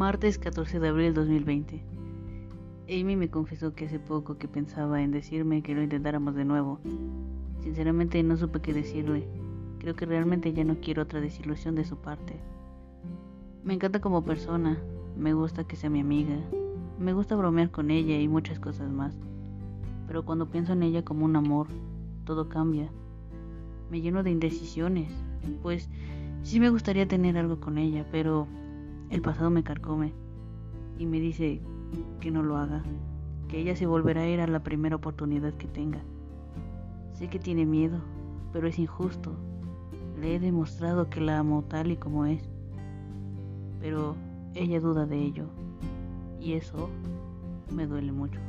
Martes 14 de abril 2020. Amy me confesó que hace poco que pensaba en decirme que lo intentáramos de nuevo. Sinceramente no supe qué decirle. Creo que realmente ya no quiero otra desilusión de su parte. Me encanta como persona, me gusta que sea mi amiga, me gusta bromear con ella y muchas cosas más. Pero cuando pienso en ella como un amor, todo cambia. Me lleno de indecisiones, pues sí me gustaría tener algo con ella, pero el pasado me carcome y me dice que no lo haga, que ella se volverá a ir a la primera oportunidad que tenga. Sé que tiene miedo, pero es injusto. Le he demostrado que la amo tal y como es. Pero ella duda de ello y eso me duele mucho.